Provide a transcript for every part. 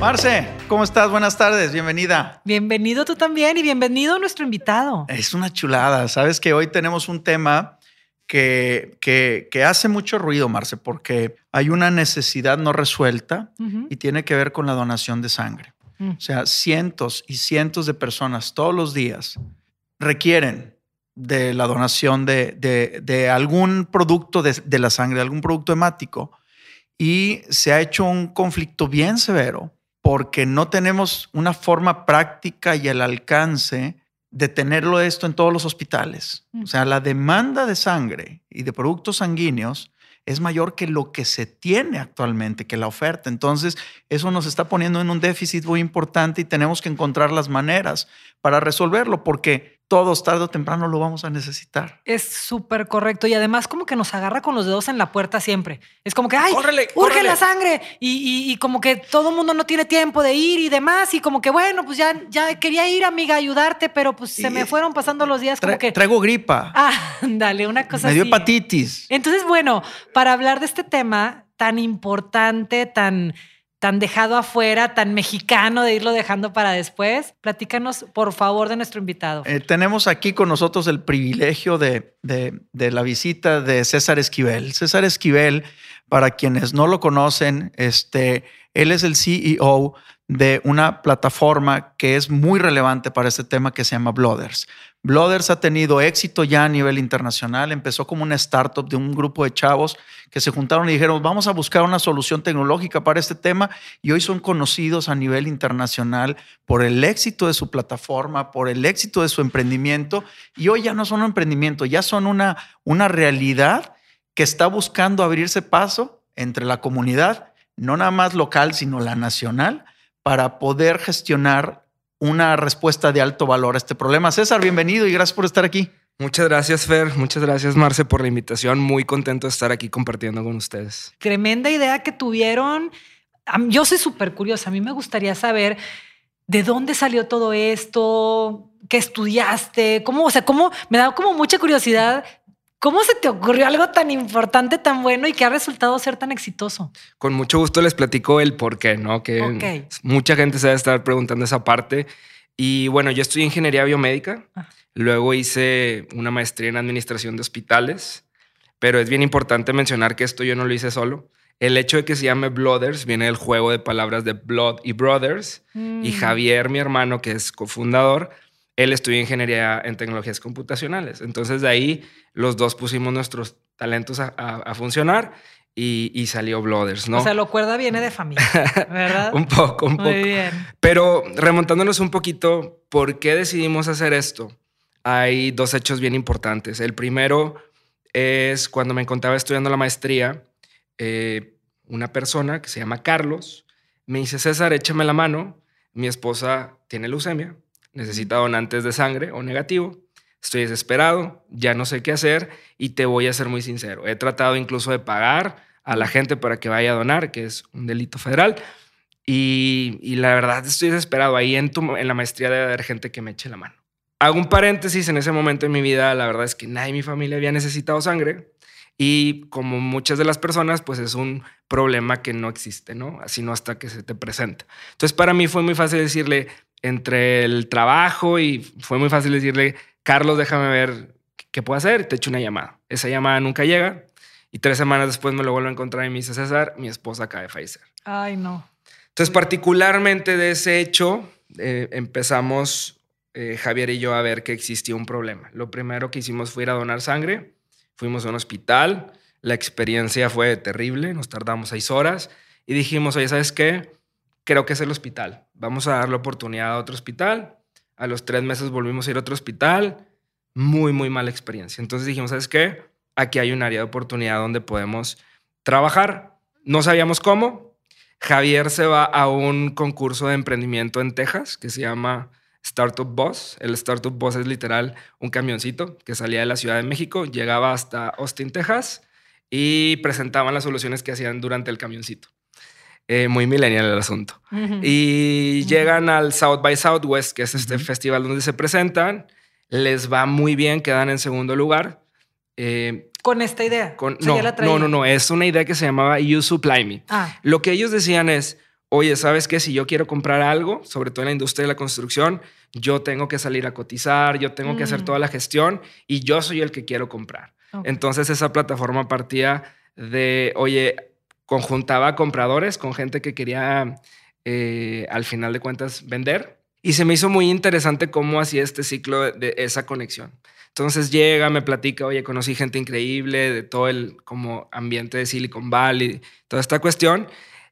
Marce, ¿cómo estás? Buenas tardes, bienvenida. Bienvenido tú también y bienvenido nuestro invitado. Es una chulada. Sabes que hoy tenemos un tema que, que, hace mucho ruido, Marce, porque hay una necesidad no resuelta y tiene que ver con la donación de sangre. Mm. O sea, cientos y cientos de personas todos los días requieren de la donación de, algún producto de, de, la sangre, de algún producto hemático. Y se ha hecho un conflicto bien severo porque no tenemos una forma práctica y el alcance de tenerlo esto en todos los hospitales. O sea, la demanda de sangre y de productos sanguíneos es mayor que lo que se tiene actualmente, que la oferta. Entonces, eso nos está poniendo en un déficit muy importante y tenemos que encontrar las maneras para resolverlo, porque todos tarde o temprano lo vamos a necesitar. Es súper correcto y además como que nos agarra con los dedos en la puerta siempre. Es como que, ay, córrele, urge la sangre y, como que todo el mundo no tiene tiempo de ir y demás y como que, bueno, pues ya, ya quería ir, amiga, a ayudarte, pero pues se me fueron pasando los días como que... Traigo gripa. Ah, dale, una cosa Me dio hepatitis. Entonces, bueno, para hablar de este tema tan importante, tan tan dejado afuera, tan mexicano de irlo dejando para después. Platícanos, por favor, de nuestro invitado. Eh, tenemos aquí con nosotros el privilegio de, de, la visita de César Esquivel. César Esquivel, para quienes no lo conocen, este, él es el CEO de una plataforma que es muy relevante para este tema que se llama Blooders. Blooders ha tenido éxito ya a nivel internacional. Empezó como una startup de un grupo de chavos que se juntaron y dijeron, vamos a buscar una solución tecnológica para este tema y hoy son conocidos a nivel internacional por el éxito de su plataforma, por el éxito de su emprendimiento y hoy ya no son un emprendimiento, ya son una, una realidad que está buscando abrirse paso entre la comunidad, no nada más local, sino la nacional, para poder gestionar una respuesta de alto valor a este problema. César, bienvenido y gracias por estar aquí. Muchas gracias, Fer. Muchas gracias, Marce, por la invitación. Muy contento de estar aquí compartiendo con ustedes. Tremenda idea que tuvieron. Yo soy súper curiosa. A mí me gustaría saber de dónde salió todo esto, qué estudiaste, cómo, o sea, cómo me da como mucha curiosidad ¿Cómo se te ocurrió algo tan importante, tan bueno y que ha resultado ser tan exitoso? Con mucho gusto les platico el por qué, ¿no? Que mucha gente se debe estar preguntando esa parte. Y bueno, yo estudié ingeniería biomédica, ah. luego hice una maestría en administración de hospitales, pero es bien importante mencionar que esto yo no lo hice solo. El hecho de que se llame Blooders viene del juego de palabras de Blood y Brothers. Y mm. Javier, mi hermano, que es cofundador, él estudió ingeniería en tecnologías computacionales. Entonces de ahí los dos pusimos nuestros talentos a, funcionar y, salió Blooders, ¿no? O sea, lo cuerda viene de familia, ¿verdad? un poco, un poco. Muy bien. Pero remontándonos un poquito, ¿por qué decidimos hacer esto? Hay dos hechos bien importantes. El primero es cuando me encontraba estudiando la maestría, eh, una persona que se llama Carlos me dice, César, échame la mano, mi esposa tiene leucemia necesita donantes de sangre o negativo. Estoy desesperado, ya no sé qué hacer y te voy a ser muy sincero. He tratado incluso de pagar a la gente para que vaya a donar, que es un delito federal. Y, la verdad estoy desesperado. Ahí en, en la maestría debe haber gente que me eche la mano. Hago un paréntesis, en ese momento en mi vida la verdad es que nadie en mi familia había necesitado sangre. Y como muchas de las personas, pues es un problema que no existe, ¿no? Así no hasta que se te presenta. Entonces para mí fue muy fácil decirle, entre el trabajo y fue muy fácil decirle, Carlos, déjame ver qué puedo hacer, te echo una llamada. Esa llamada nunca llega y tres semanas después me lo vuelvo a encontrar y me dice, César, mi esposa acaba de fallecer. Ay, no. Entonces, particularmente de ese hecho, eh, empezamos eh, Javier y yo a ver que existía un problema. Lo primero que hicimos fue ir a donar sangre, fuimos a un hospital, la experiencia fue terrible, nos tardamos seis horas y dijimos, oye, ¿sabes qué? Creo que es el hospital. Vamos a dar la oportunidad a otro hospital. A los tres meses volvimos a ir a otro hospital. Muy, muy mala experiencia. Entonces dijimos, ¿sabes qué? Aquí hay un área de oportunidad donde podemos trabajar. No sabíamos cómo. Javier se va a un concurso de emprendimiento en Texas que se llama Startup Bus. El Startup Bus es literal un camioncito que salía de la Ciudad de México, llegaba hasta Austin, Texas y presentaban las soluciones que hacían durante el camioncito. Eh, muy millennial el asunto. Y llegan al South by Southwest, que es este festival donde se presentan. Les va muy bien, quedan en segundo lugar. Eh, con esta idea. no, no, no, no, es una idea que se llamaba You Supply Me. Ah. Lo que ellos decían es, oye, ¿sabes qué? Si yo quiero comprar algo, sobre todo en la industria de la construcción, yo tengo que salir a cotizar, yo tengo que hacer mm. toda la gestión y yo soy el que quiero comprar. Entonces esa plataforma partía de, oye, conjuntaba compradores con gente que quería eh, al final de cuentas vender. Y se me hizo muy interesante cómo hacía este ciclo de, esa conexión. Entonces llega, me platica, oye, conocí gente increíble de todo el como ambiente de Silicon Valley, toda esta cuestión.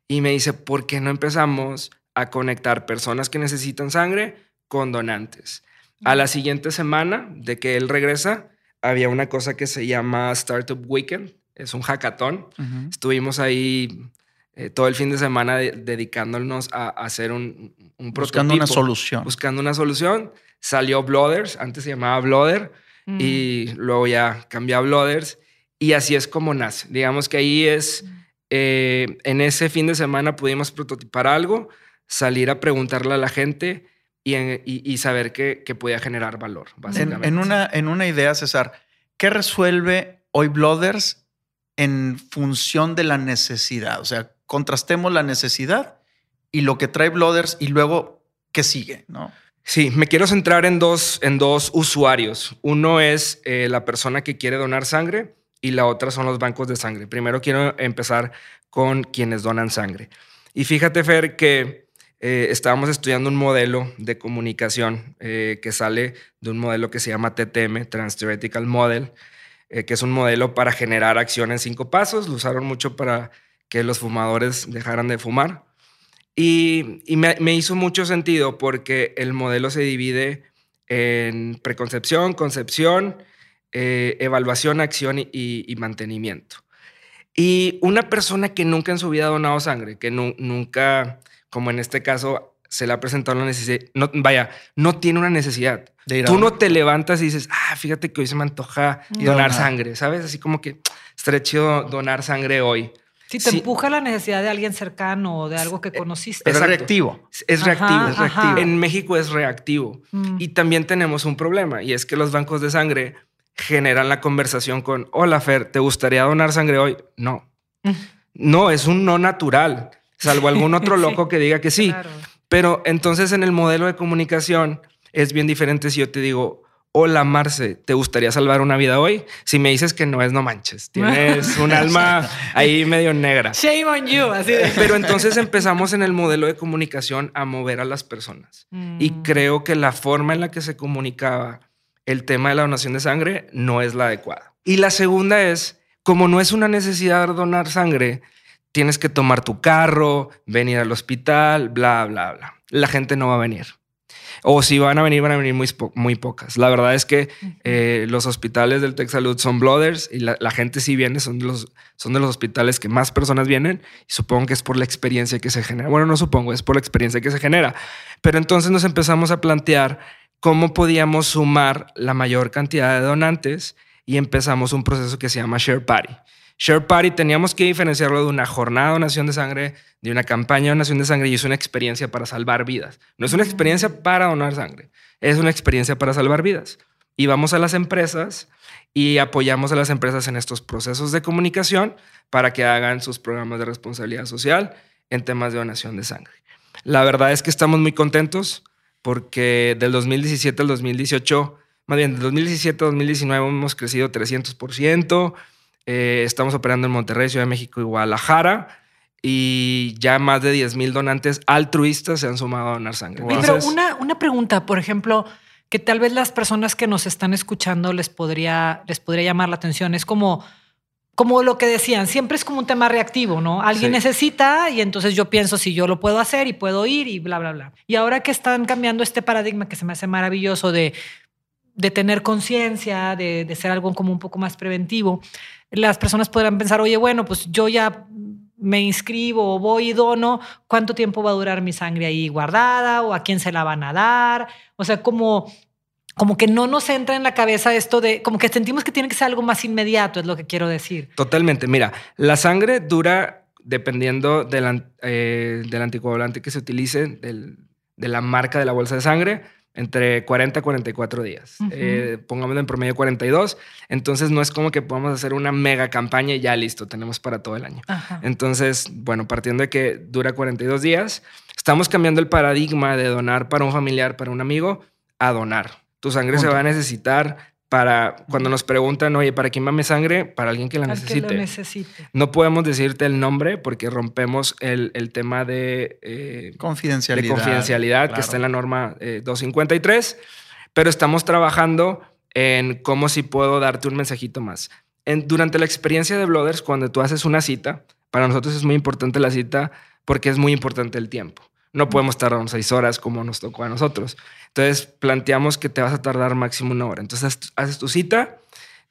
Y me dice, ¿por qué no empezamos a conectar personas que necesitan sangre con donantes? A la siguiente semana de que él regresa, había una cosa que se llama Startup Weekend, es un hackathon. Estuvimos ahí eh, todo el fin de semana dedicándonos a, hacer un, un Buscando una solución. Buscando una solución. Salió Blooders, antes se llamaba Blooder, mm. y luego ya cambió a Blooders. Y así es como nace. Digamos que ahí es, eh, en ese fin de semana pudimos prototipar algo, salir a preguntarle a la gente y, y, saber que, que, podía generar valor, básicamente. En, una, en una idea, César, ¿qué resuelve hoy Blooders en función de la necesidad. O sea, contrastemos la necesidad y lo que trae Blooders y luego qué sigue, ¿no? Sí, me quiero centrar en dos, en dos usuarios. Uno es eh, la persona que quiere donar sangre y la otra son los bancos de sangre. Primero quiero empezar con quienes donan sangre. Y fíjate, Fer, que eh, estábamos estudiando un modelo de comunicación eh, que sale de un modelo que se llama TTM, Trans-Theoretical Model, eh, que es un modelo para generar acción en cinco pasos. Lo usaron mucho para que los fumadores dejaran de fumar. Y, me, hizo mucho sentido porque el modelo se divide en preconcepción, concepción, eh, evaluación, acción y, mantenimiento. Y una persona que nunca en su vida ha donado sangre, que nunca, como en este caso, se le ha presentado la necesidad, no, vaya, no tiene una necesidad. Tú no te levantas y dices, ah, fíjate que hoy se me antoja donar sangre, ¿sabes? Así como que estaría chido donar sangre hoy. Si te empuja la necesidad de alguien cercano o de algo que conociste. Es reactivo. Es reactivo, es reactivo. En México es reactivo. Mm. Y también tenemos un problema y es que los bancos de sangre generan la conversación con, hola Fer, ¿te gustaría donar sangre hoy? No. Mm. No, es un no natural, salvo algún otro loco que diga que sí. Claro. Pero entonces en el modelo de comunicación es bien diferente si yo te digo, hola Marce, ¿te gustaría salvar una vida hoy? Si me dices que no es, no manches, tienes un alma ahí medio negra. Shame on you. Así Pero entonces empezamos en el modelo de comunicación a mover a las personas. Y mm. creo que la forma en la que se comunicaba el tema de la donación de sangre no es la adecuada. Y la segunda es, como no es una necesidad donar sangre, tienes que tomar tu carro, venir al hospital, bla, bla, bla. La gente no va a venir. O si van a venir, van a venir muy, muy pocas. La verdad es que eh, los hospitales del Tech Salud son blooders y la, gente sí viene, son de, los, son de los hospitales que más personas vienen y supongo que es por la experiencia que se genera. Bueno, no supongo, es por la experiencia que se genera. Pero entonces nos empezamos a plantear cómo podíamos sumar la mayor cantidad de donantes y empezamos un proceso que se llama Share Party. Share Party teníamos que diferenciarlo de una jornada de donación de sangre, de una campaña de donación de sangre y es una experiencia para salvar vidas. No es una experiencia para donar sangre, es una experiencia para salvar vidas. Y vamos a las empresas y apoyamos a las empresas en estos procesos de comunicación para que hagan sus programas de responsabilidad social en temas de donación de sangre. La verdad es que estamos muy contentos porque del 2017 al 2018, más bien del 2017 al 2019 hemos crecido 300%. Eh, estamos operando en Monterrey, Ciudad de México y Guadalajara. Y ya más de 10 mil donantes altruistas se han sumado a donar sangre. Pero una, una pregunta, por ejemplo, que tal vez las personas que nos están escuchando les podría, les podría llamar la atención. Es como, como lo que decían, siempre es como un tema reactivo, ¿no? Alguien necesita y entonces yo pienso si yo lo puedo hacer y puedo ir y bla, bla, bla. Y ahora que están cambiando este paradigma que se me hace maravilloso de, de tener conciencia, de, de, ser algo como un poco más preventivo, las personas podrán pensar, oye, bueno, pues yo ya me inscribo o voy y dono, ¿cuánto tiempo va a durar mi sangre ahí guardada o a quién se la van a dar? O sea, como como que no nos entra en la cabeza esto de, como que sentimos que tiene que ser algo más inmediato, es lo que quiero decir. Totalmente. Mira, la sangre dura dependiendo del, eh, del anticoagulante que se utilice, del, de la marca de la bolsa de sangre, entre 40 a 44 días. Eh, pongámoslo en promedio 42. Entonces no es como que podamos hacer una mega campaña y ya listo, tenemos para todo el año. Entonces, bueno, partiendo de que dura 42 días, estamos cambiando el paradigma de donar para un familiar, para un amigo, a donar. Tu sangre se va a necesitar para cuando nos preguntan, oye, ¿para quién va mi sangre? Para alguien que la necesite. necesite. No podemos decirte el nombre porque rompemos el, tema de eh, confidencialidad, de confidencialidad que está en la norma 253, eh, pero estamos trabajando en cómo si puedo darte un mensajito más. En, durante la experiencia de Blooders, cuando tú haces una cita, para nosotros es muy importante la cita porque es muy importante el tiempo. No podemos tardar seis horas como nos tocó a nosotros. Entonces planteamos que te vas a tardar máximo una hora. Entonces haces tu cita,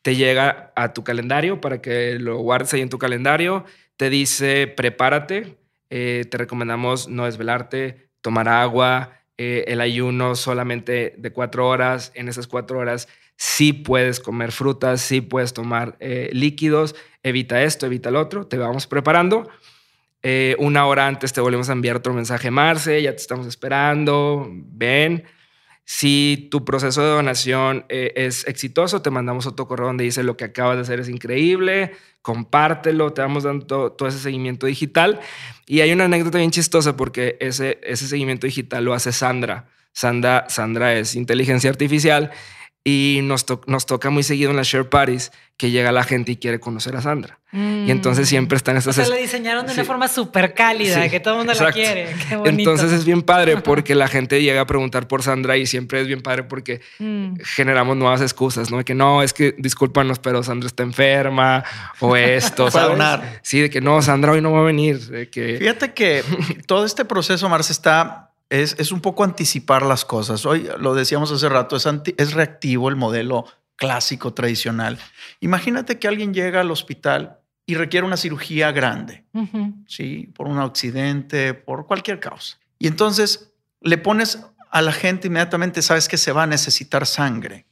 te llega a tu calendario para que lo guardes ahí en tu calendario, te dice prepárate, eh, te recomendamos no desvelarte, tomar agua, eh, el ayuno solamente de cuatro horas. En esas cuatro horas sí puedes comer frutas, sí puedes tomar eh, líquidos, evita esto, evita el otro, te vamos preparando. una hora antes te volvemos a enviar otro mensaje, Marce, ya te estamos esperando, ven. Si tu proceso de donación eh, es exitoso, te mandamos otro correo donde dice lo que acabas de hacer es increíble, compártelo, te vamos dando todo, ese seguimiento digital. Y hay una anécdota bien chistosa porque ese, ese seguimiento digital lo hace Sandra. Sandra, Sandra es inteligencia artificial y nos, nos toca muy seguido en las share parties que llega la gente y quiere conocer a Sandra. Y entonces mm. siempre están estas... O sea, la diseñaron de una forma súper cálida, que todo el mundo la quiere. Qué bonito. Entonces es bien padre porque la gente llega a preguntar por Sandra y siempre es bien padre porque mm. generamos nuevas excusas, ¿no? De que no, es que discúlpanos, pero Sandra está enferma o esto, ¿sabes? Sí, de que no, Sandra hoy no va a venir. De que... Fíjate que todo este proceso, Marce, está es, un poco anticipar las cosas. Hoy lo decíamos hace rato, es, es reactivo el modelo clásico, tradicional. Imagínate que alguien llega al hospital y requiere una cirugía grande, ¿sí? Por un accidente, por cualquier causa. Y entonces le pones a la gente inmediatamente, sabes que se va a necesitar sangre.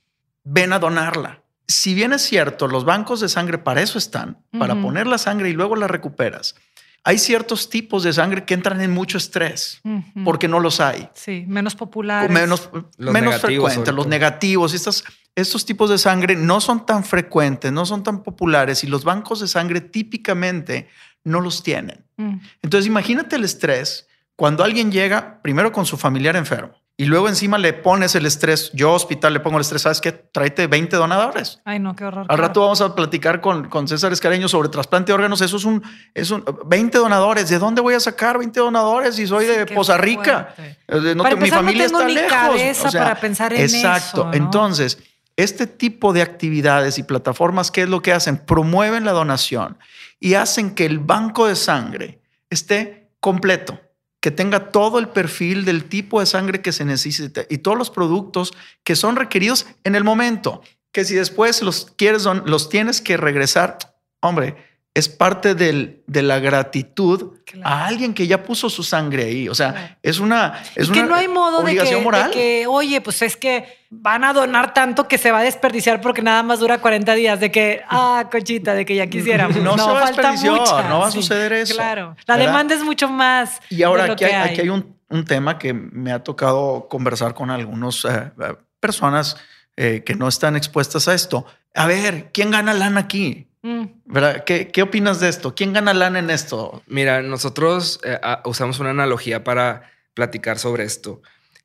Ven a donarla. Si bien es cierto, los bancos de sangre para eso están, para poner la sangre y luego la recuperas hay ciertos tipos de sangre que entran en mucho estrés porque no los hay. Sí, menos populares. menos, menos frecuentes, los negativos. Estas, estos tipos de sangre no son tan frecuentes, no son tan populares y los bancos de sangre típicamente no los tienen. Mm. Entonces imagínate el estrés cuando alguien llega primero con su familiar enfermo y luego encima le pones el estrés. Yo, hospital, le pongo el estrés. ¿Sabes qué? Tráete 20 donadores. Ay, no, qué horror. Al rato vamos a platicar con, con César Escareño sobre trasplante de órganos. Eso es un, es un 20 donadores. ¿De dónde voy a sacar 20 donadores si soy de Poza Rica? Eh, no, mi familia no tengo está mi lejos. para pensar en exacto. Entonces, este tipo de actividades y plataformas, ¿qué es lo que hacen? Promueven la donación y hacen que el banco de sangre esté completo que tenga todo el perfil del tipo de sangre que se necesita y todos los productos que son requeridos en el momento. Que si después los quieres, los tienes que regresar, hombre, es parte del, de la gratitud a alguien que ya puso su sangre ahí. O sea, es una, es que no hay modo de que, moral. De que, oye, pues es que van a donar tanto que se va a desperdiciar porque nada más dura 40 días. De que, ah, cochita, de que ya quisiéramos. No, no se va falta mucho. No va a suceder eso. Claro. La demanda es mucho más. Y ahora aquí, hay, aquí hay un, un, tema que me ha tocado conversar con algunas eh, eh, personas eh, que no están expuestas a esto. A ver, ¿quién gana lana aquí? Mm. ¿Verdad? ¿Qué, opinas de esto? ¿Quién gana lana en esto? Mira, nosotros eh, usamos una analogía para platicar sobre esto.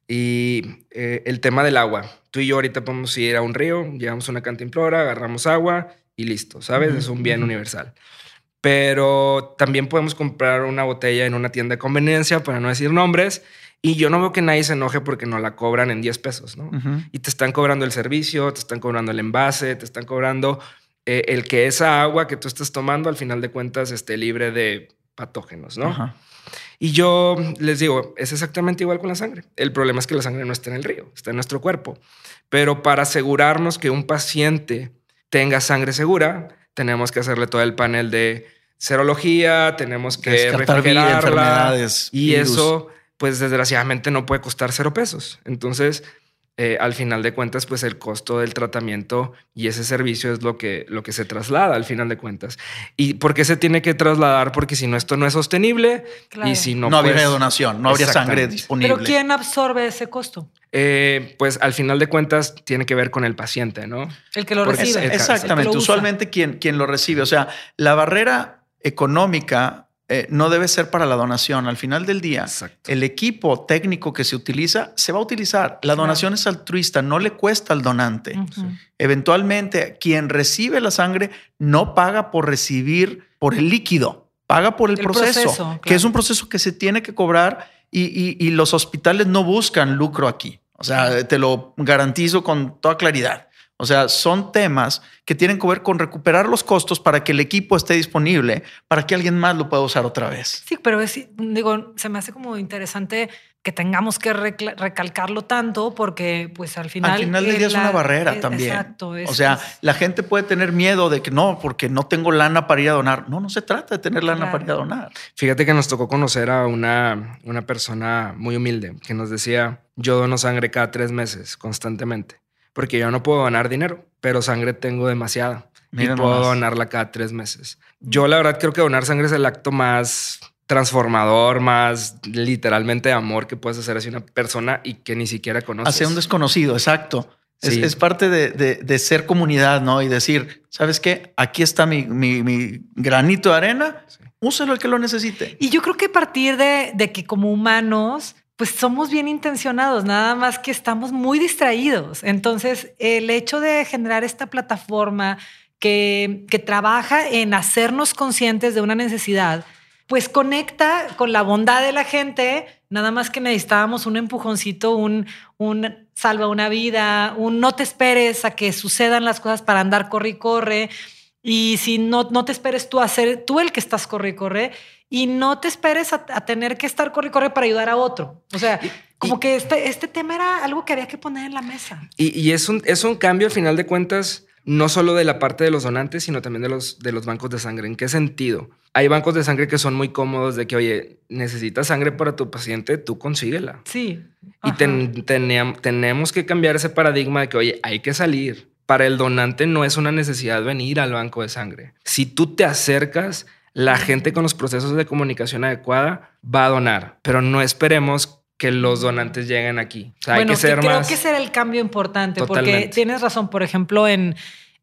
Y eh, el tema del agua. Tú y yo ahorita podemos ir a un río, llevamos una cantimplora, agarramos agua y listo, ¿sabes? Es un bien universal. Pero también podemos comprar una botella en una tienda de conveniencia, para no decir nombres, y yo no veo que nadie se enoje porque no la cobran en 10 pesos, ¿no? Y te están cobrando el servicio, te están cobrando el envase, te están cobrando eh, el que esa agua que tú estás tomando al final de cuentas esté libre de patógenos, ¿no? Y yo les digo, es exactamente igual con la sangre. El problema es que la sangre no está en el río, está en nuestro cuerpo. Pero para asegurarnos que un paciente tenga sangre segura, tenemos que hacerle todo el panel de serología, tenemos que Descartar vida, enfermedades, y virus. eso, pues desgraciadamente no puede costar cero pesos. Entonces, eh, al final de cuentas, pues el costo del tratamiento y ese servicio es lo que, lo que se traslada al final de cuentas. ¿Y por qué se tiene que trasladar? Porque si no, esto no es sostenible Claro. y si no, No, habría pues, donación, no habría sangre disponible. Pero ¿quién absorbe ese costo? eh, pues al final de cuentas tiene que ver con el paciente, ¿no? El que lo Porque recibe. es- que Exactamente, lo usualmente quien, quien lo recibe. O sea, la barrera económica eh, no debe ser para la donación. Al final del día, Exacto. el equipo técnico que se utiliza se va a utilizar. La Claro. donación es altruista, no le cuesta al donante. Eventualmente, quien recibe la sangre no paga por recibir por el líquido, paga por el, El proceso, proceso, que es un proceso que se tiene que cobrar y, y- y los hospitales no buscan lucro aquí. O sea, te lo garantizo con toda claridad. O sea, son temas que tienen que ver con recuperar los costos para que el equipo esté disponible, para que alguien más lo pueda usar otra vez. Sí, pero es, digo, se me hace como interesante que tengamos que recalcarlo tanto porque pues al final... Al final del día es la- una barrera eh, también. Exacto. es- o sea, es- la gente puede tener miedo de que no, porque no tengo lana para ir a donar. No, no se trata de tener lana Claro. para ir a donar. Fíjate que nos tocó conocer a una, una persona muy humilde que nos decía, yo dono sangre cada tres meses constantemente, porque yo no puedo donar dinero, pero sangre tengo demasiada Mira y puedo nomás. donarla cada tres meses. Yo la verdad creo que donar sangre es el acto más transformador, más literalmente de amor que puedes hacer hacia una persona y que ni siquiera conoces. Hacia un desconocido, exacto. Es, Sí. es parte de, de- de ser comunidad, ¿no? Y decir, ¿sabes qué? Aquí está mi, mi- mi granito de arena, úselo el que lo necesite. Y yo creo que a partir de, de que como humanos, pues somos bien intencionados, nada más que estamos muy distraídos. Entonces, el hecho de generar esta plataforma que, trabaja en hacernos conscientes de una necesidad, pues conecta con la bondad de la gente, nada más que necesitábamos un empujoncito, un, un salva una vida, un no te esperes a que sucedan las cosas para andar corre y corre. Y si no, no te esperes tú a ser tú el que estás corre y corre y no te esperes a, a tener que estar corre y corre para ayudar a otro. O sea, como que este, este tema era algo que había que poner en la mesa. Y, y es, un, es un cambio al final de cuentas, no solo de la parte de los donantes, sino también de los, de los bancos de sangre. ¿En qué sentido? Hay bancos de sangre que son muy cómodos de que, oye, necesitas sangre para tu paciente, tú consíguela. Sí. Y ten- tenemos que cambiar ese paradigma de que, oye, hay que salir. Para el donante no es una necesidad venir al banco de sangre. Si tú te acercas, la gente con los procesos de comunicación adecuada va a donar, pero no esperemos que los donantes lleguen aquí. O sea, bueno, hay que ser creo más... que ese era el cambio importante, porque tienes razón, por ejemplo, en,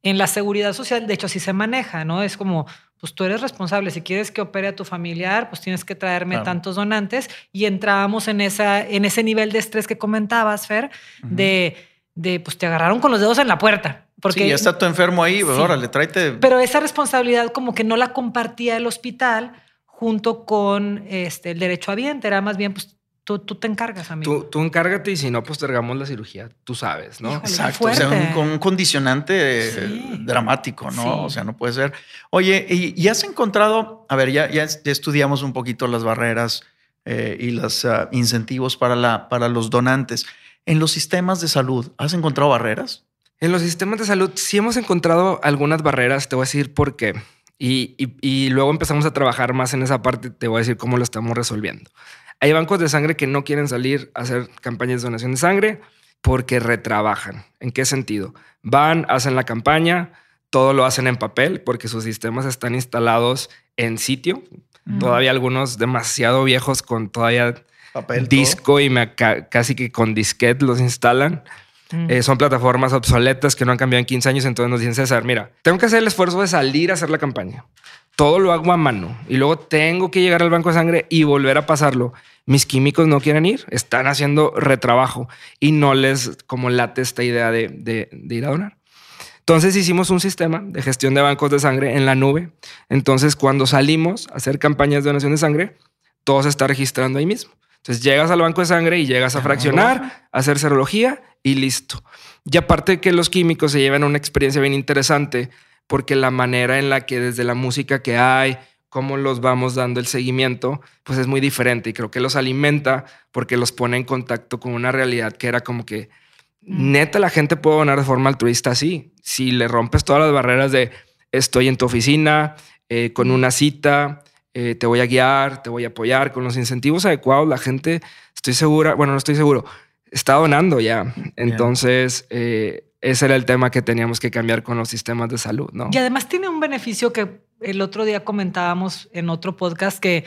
en la seguridad social, de hecho, así se maneja, ¿no? Es como, pues tú eres responsable, si quieres que opere a tu familiar, pues tienes que traerme Claro. tantos donantes y entrábamos en, esa, en ese nivel de estrés que comentabas, Fer, de, de, pues te agarraron con los dedos en la puerta. Porque sí, ya está tu enfermo ahí, pues Sí. órale, tráete. Pero esa responsabilidad como que no la compartía el hospital junto con este, el derecho habiente, era más bien, pues tú, tú te encargas, amigo. Tú, tú encárgate y si no, postergamos la cirugía. Tú sabes, ¿no? Híjole. Exacto, o sea, un, un condicionante Sí. eh, dramático, ¿no? Sí. O sea, no puede ser. Oye, ¿y, y has encontrado, a ver, ya, ya, ya estudiamos un poquito las barreras eh, y los ah, incentivos para, la, para los donantes. En los sistemas de salud, ¿has encontrado barreras? En los sistemas de salud sí hemos encontrado algunas barreras, te voy a decir por qué. Y, y- y luego empezamos a trabajar más en esa parte, te voy a decir cómo lo estamos resolviendo. Hay bancos de sangre que no quieren salir a hacer campañas de donación de sangre porque retrabajan. ¿En qué sentido? Van, hacen la campaña, todo lo hacen en papel porque sus sistemas están instalados en sitio. Mm. Todavía algunos demasiado viejos con todavía Papel. todo. disco y me ca- casi que con disquete los instalan. Mm. Eh, son plataformas obsoletas que no han cambiado en 15 años. Entonces nos dicen, César, mira, tengo que hacer el esfuerzo de salir a hacer la campaña. Todo lo hago a mano y luego tengo que llegar al banco de sangre y volver a pasarlo. Mis químicos no quieren ir, están haciendo retrabajo y no les como late esta idea de, de- de ir a donar. Entonces hicimos un sistema de gestión de bancos de sangre en la nube. Entonces cuando salimos a hacer campañas de donación de sangre, todo se está registrando ahí mismo. Entonces llegas al banco de sangre y llegas a fraccionar, a hacer serología y listo. Y aparte que los químicos se llevan una experiencia bien interesante porque la manera en la que desde la música que hay, cómo los vamos dando el seguimiento, pues es muy diferente y creo que los alimenta porque los pone en contacto con una realidad que era como que neta la gente puede donar de forma altruista así. Si le rompes todas las barreras de estoy en tu oficina, eh, con una cita, eh, te voy a guiar, te voy a apoyar con los incentivos adecuados. La gente, estoy segura, bueno, no estoy seguro, está donando ya. Entonces, eh, ese era el tema que teníamos que cambiar con los sistemas de salud, ¿no? Y además tiene un beneficio que el otro día comentábamos en otro podcast que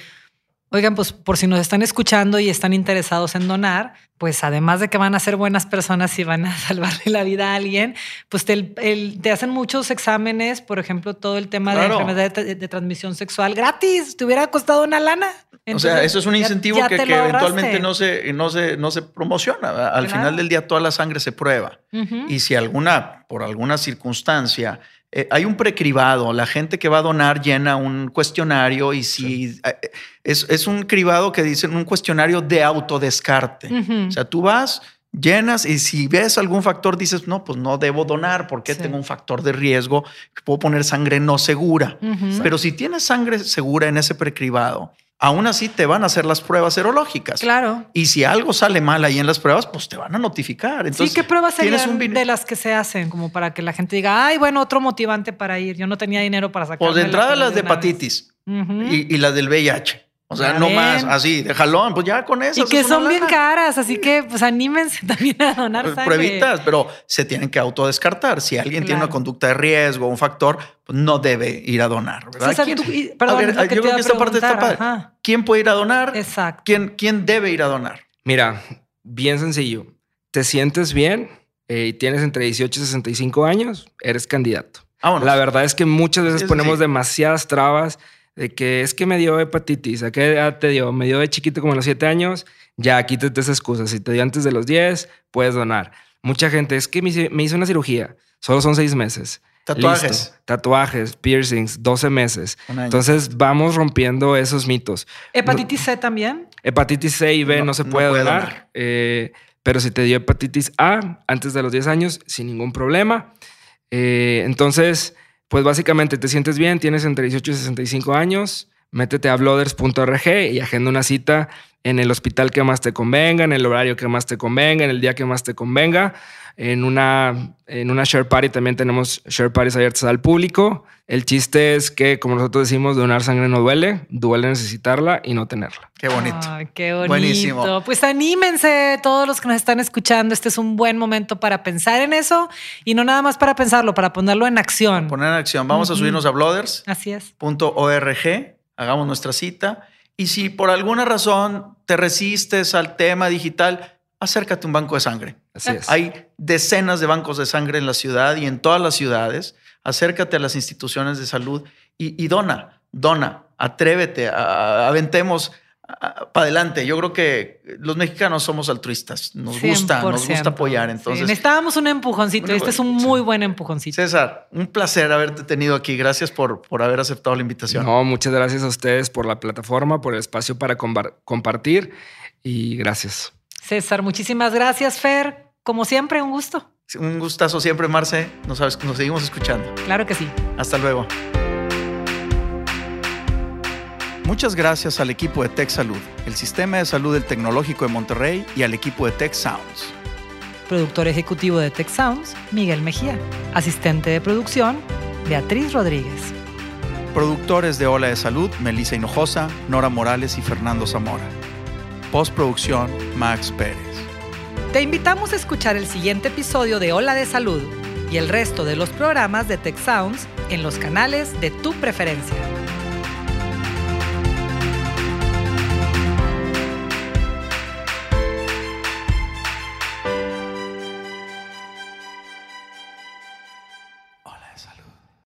Oigan, pues por si nos están escuchando y están interesados en donar, pues además de que van a ser buenas personas y van a salvarle la vida a alguien, pues te, hacen muchos exámenes, por ejemplo, todo el tema de enfermedad de, transmisión sexual gratis, te hubiera costado una lana. o sea, eso es un incentivo que, eventualmente no se, no, se, no se promociona. Al final del día toda la sangre se prueba. Y si alguna, por alguna circunstancia, eh, hay un precribado, la gente que va a donar llena un cuestionario y si eh, es, un cribado que dicen un cuestionario de autodescarte. O sea, tú vas, llenas y si ves algún factor dices, no, pues no debo donar porque tengo un factor de riesgo, puedo poner sangre no segura. Pero si tienes sangre segura en ese precribado, aún así te van a hacer las pruebas serológicas. Claro. Y si algo sale mal ahí en las pruebas, pues te van a notificar. Entonces, sí, ¿qué pruebas serían de las que se hacen? Como para que la gente diga, ay, bueno, otro motivante para ir. Yo no tenía dinero para sacar. Pues de entrada las de hepatitis y, y las del VIH. O sea, no más así, de jalón, pues ya con eso. Y que son bien caras, así que pues anímense también a donar pues, sangre. Pruebitas, pero se tienen que autodescartar. Si alguien tiene una conducta de riesgo, un factor, pues no debe ir a donar, ¿verdad? ¿Quién, perdón, a ver, yo creo que esta parte está padre. ¿Quién puede ir a donar? Exacto. ¿Quién, ¿Quién debe ir a donar? Mira, bien sencillo. ¿Te sientes bien eh, y tienes entre 18 y 65 años? Eres candidato. La verdad es que muchas veces ponemos demasiadas trabas de que es que me dio hepatitis, ¿a qué edad te dio? Me dio de chiquito como a los 7 años, ya quítate esa excusa. Si te dio antes de los 10, puedes donar. Mucha gente, es que me hice, una cirugía, solo son 6 meses. Tatuajes. Tatuajes, piercings, 12 meses. Entonces vamos rompiendo esos mitos. ¿Hepatitis C también? Hepatitis C y B no, se puede, donar. Eh, pero si te dio hepatitis A antes de los 10 años, sin ningún problema. Eh, entonces, pues básicamente te sientes bien, tienes entre 18 y 65 años, métete a blooders.org y agenda una cita en el hospital que más te convenga, en el horario que más te convenga, en el día que más te convenga. En una, en una share party también tenemos share parties abiertas al público. El chiste es que, como nosotros decimos, donar sangre no duele, duele necesitarla y no tenerla. Qué bonito. qué bonito. Buenísimo. Pues anímense todos los que nos están escuchando. Este es un buen momento para pensar en eso y no nada más para pensarlo, para ponerlo en acción. Poner en acción. Vamos a subirnos a Blooders. Así es. hagamos nuestra cita. Y si por alguna razón te resistes al tema digital, acércate a un banco de sangre. Así es. Hay decenas de bancos de sangre en la ciudad y en todas las ciudades. Acércate a las instituciones de salud y, dona, dona, atrévete, aventemos para adelante. Yo creo que los mexicanos somos altruistas, nos gusta, nos gusta apoyar. Entonces, necesitábamos un empujoncito. este es un muy buen empujoncito. César, un placer haberte tenido aquí. Gracias por, por haber aceptado la invitación. No, muchas gracias a ustedes por la plataforma, por el espacio para compartir y gracias. César, muchísimas gracias, Fer. Como siempre, un gusto. Un gustazo siempre, Marce. Nos, nos seguimos escuchando. Claro que sí. Hasta luego. Muchas gracias al equipo de Tech Salud, el sistema de salud del Tecnológico de Monterrey y al equipo de Tech Sounds. Productor ejecutivo de Tech Sounds, Miguel Mejía. Asistente de producción, Beatriz Rodríguez. Productores de Ola de Salud, Melissa Hinojosa, Nora Morales y Fernando Zamora. Postproducción, Max Pérez. Te invitamos a escuchar el siguiente episodio de Ola de Salud y el resto de los programas de Tech Sounds en los canales de tu preferencia.